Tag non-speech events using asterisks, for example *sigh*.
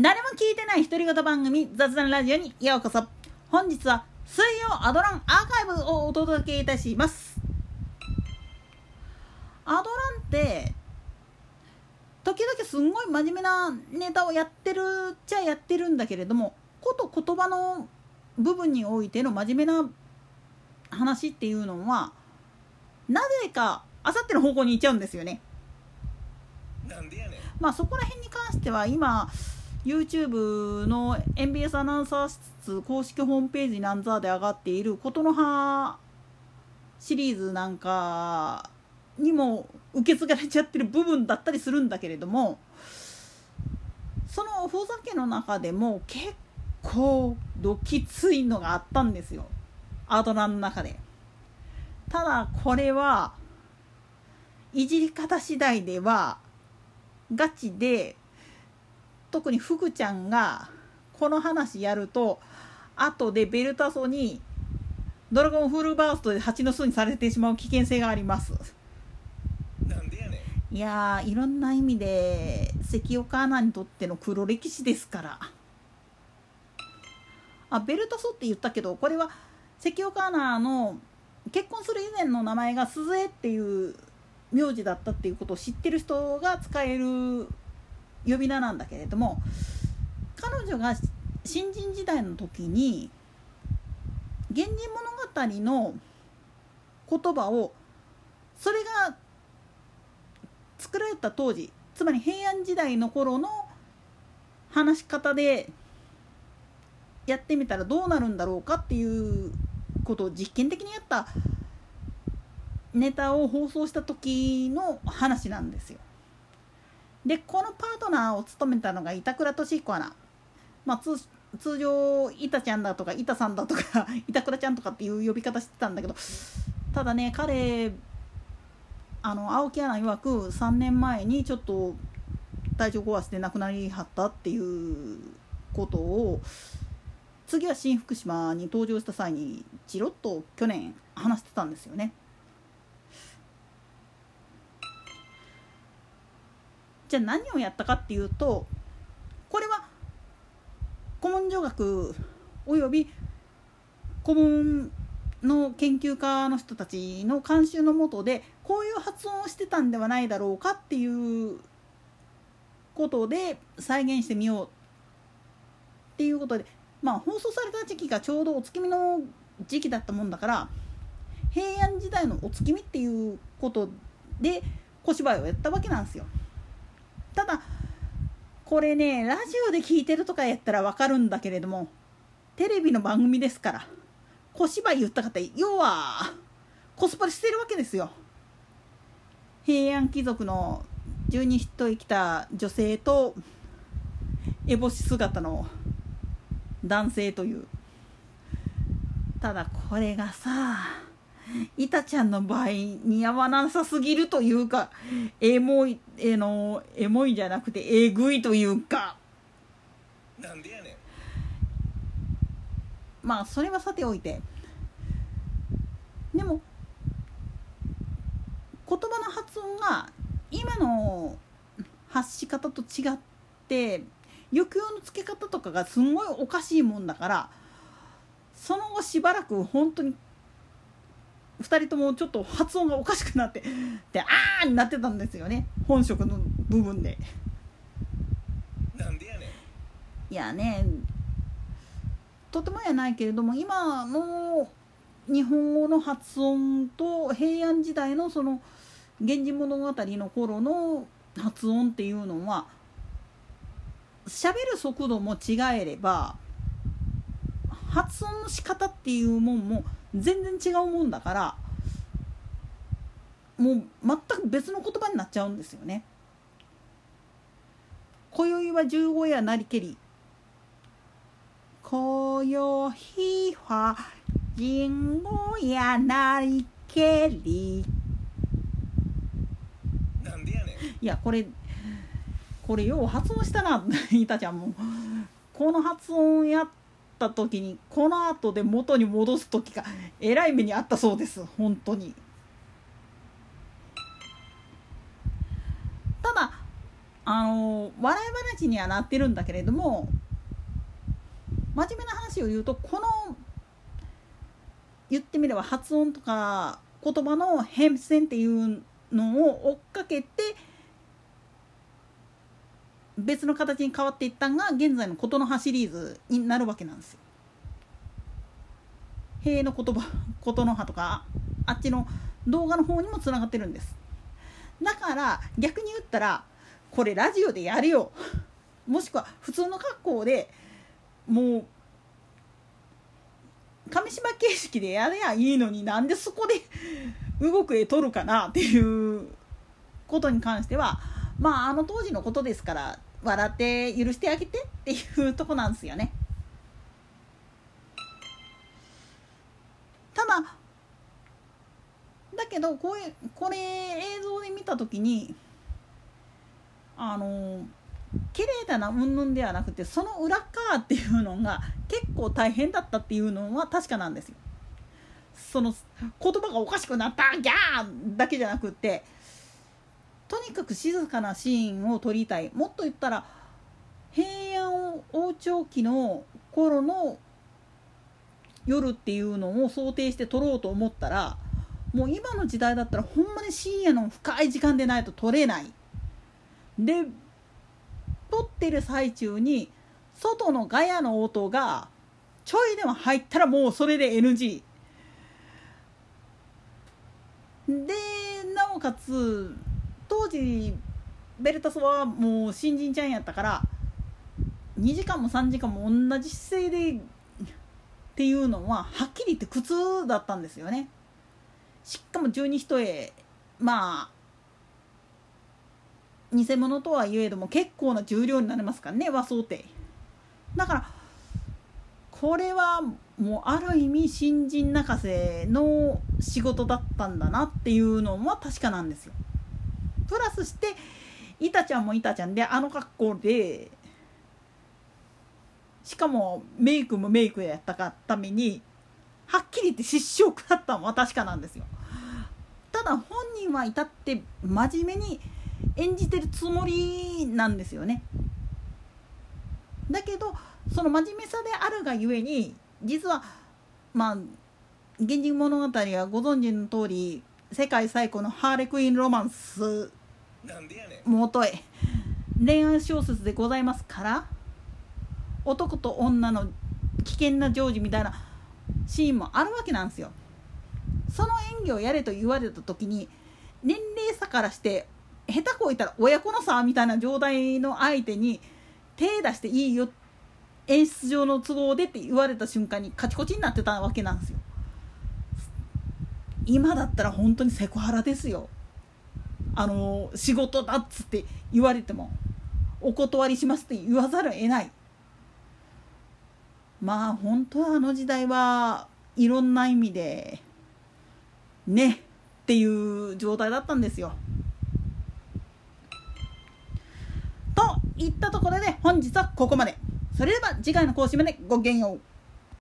誰も聞いてない独り言番組雑談ラジオにようこそ。本日は水曜アドランアーカイブをお届けいたします。アドランって時々すんごい真面目なネタをやってるっちゃやってるんだけれどもこと言葉の部分においての真面目な話っていうのはなぜかあさっての方向に行っちゃうんですよね。なんでやねん。まあそこら辺に関しては今 YouTube の MBS アナウンサー室公式ホームページなんざで上がっている琴の葉シリーズなんかにも受け継がれちゃってる部分だったりするんだけれどもそのふざけの中でも結構どきついのがあったんですよアドラの中で。ただこれはいじり方次第ではガチで特にフグちゃんがこの話やると後でベルタソにドラゴンフルバーストで蜂の巣にされてしまう危険性があります。なんでやねん。いやーいろんな意味で関岡アナにとっての黒歴史ですから。あベルタソって言ったけどこれは関岡アナの結婚する以前の名前が鈴江っていう名字だったっていうことを知ってる人が使える呼び名なんだけれども彼女が新人時代の時に「源氏物語」の言葉をそれが作られた当時つまり平安時代の頃の話し方でやってみたらどうなるんだろうかっていうことを実験的にやったネタを放送した時の話なんですよ。でこのパートナーを務めたのが板倉俊彦アナ、まあ、通通常板ちゃんだとか板さんだとか *laughs* 板倉ちゃんとかっていう呼び方してたんだけどただね彼あの青木アナ曰く3年前にちょっと体調壊して亡くなりはったっていうことを次は新福島に登場した際にチロッと去年話してたんですよね。じゃあ何をやったかっていうとこれは古文書学および古文の研究家の人たちの監修のもとでこういう発音をしてたんではないだろうかっていうことで再現してみようっていうことでまあ放送された時期がちょうどお月見の時期だったもんだから平安時代のお月見っていうことで小芝居をやったわけなんですよ。ただこれねラジオで聞いてるとかやったら分かるんだけれどもテレビの番組ですから小芝居言った方要はコスプレしてるわけですよ。平安貴族の十二人生きた女性と烏帽子姿の男性という。ただこれがさいたちゃんの場合似合わなさすぎるというかエモいえのエモいじゃなくてえぐいというか。なんでやねん。まあそれはさておいて。でも言葉の発音が今の発し方と違って抑揚のつけ方とかがすんごいおかしいもんだからその後しばらく本当に2人ともちょっと発音がおかしくなってであーになってたんですよね本職の部分で。なんでやねんいやねとてもやないけれども今の日本語の発音と平安時代のその「源氏物語」の頃の発音っていうのは喋る速度も違えれば発音の仕方っていうもんも全然違うもんだからもう全く別の言葉になっちゃうんですよね。今宵は十五夜なりけり。今宵は十五夜なりけり。なんでやねん。いやこれこれよう発音したな。*laughs* いたちゃんも。この発音やった時にこの後で元に戻す時がえらい目にあったそうです。本当に。ただあの笑い話にはなってるんだけれども真面目な話を言うとこの言ってみれば発音とか言葉の変遷っていうのを追っかけて別の形に変わっていったのが現在の琴の葉シリーズになるわけなんですよ。塀の言葉 *laughs* 琴の葉とかあっちの動画の方にもつながってるんですだから逆に言ったらこれラジオでやるよもしくは普通の格好でもう紙芝形式でやれやいいのになんでそこで動く絵撮るかなっていうことに関してはまああの当時のことですから笑って許してあげてっていうとこなんですよね。ただだけどこれこれ映像で見た時にあの綺麗だなうんぬんではなくてその裏側っていうのが結構大変だったっていうのは確かなんですよ。その言葉がおかしくなったギャーだけじゃなくってとにかく静かなシーンを撮りたい。もっと言ったら平安王朝期の頃の夜っていうのを想定して撮ろうと思ったらもう今の時代だったらほんまに深夜の深い時間でないと撮れない。で撮ってる最中に外のガヤの音がちょいでも入ったらもうそれで NG でなおかつ当時ベルタスはもう新人ちゃんやったから2時間も3時間も同じ姿勢でっていうのははっきり言って苦痛だったんですよね。しかも十二一重まあ偽物とはいえども結構な重量になりますからね和装ってだからこれはもうある意味新人泣かせの仕事だったんだなっていうのは確かなんですよプラスしていたちゃんもいたちゃんであの格好でしかもメイクもメイクやったかためにはっきり言って失笑食らったのは確かなんですよ。ただ本人は至って真面目に演じてるつもりなんですよね。だけどその真面目さであるがゆえに実はまあ「源氏物語」はご存知の通り世界最古のハーレクイーンロマンスなんでやねん恋愛小説でございますから男と女の危険な情事みたいなシーンもあるわけなんですよ。その演技をやれと言われた時に年齢差からして下手こいたら親子の差みたいな状態の相手に手出していいよ演出上の都合でって言われた瞬間にカチコチになってたわけなんですよ。今だったら本当にセクハラですよ。あの仕事だっつって言われてもお断りしますって言わざるを得ない。まあ本当はあの時代はいろんな意味でねっていう状態だったんですよ。といったところで本日はここまで。それでは次回の更新までごきげんよう。